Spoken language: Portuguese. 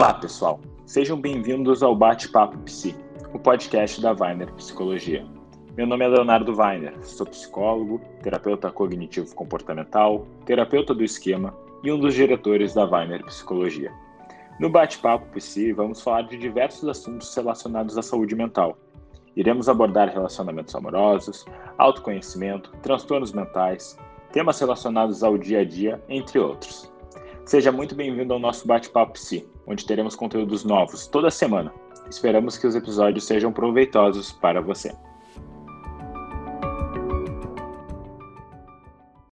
Olá, pessoal. Sejam bem-vindos ao Bate-Papo Psi, o podcast da Weiner Psicologia. Meu nome é Leonardo Weiner, sou psicólogo, terapeuta cognitivo-comportamental, terapeuta do esquema e um dos diretores da Weiner Psicologia. No Bate-Papo Psi, vamos falar de diversos assuntos relacionados à saúde mental. Iremos abordar relacionamentos amorosos, autoconhecimento, transtornos mentais, temas relacionados ao dia a dia, entre outros. Seja muito bem-vindo ao nosso Bate-Papo Psi, onde teremos conteúdos novos toda semana. Esperamos que os episódios sejam proveitosos para você.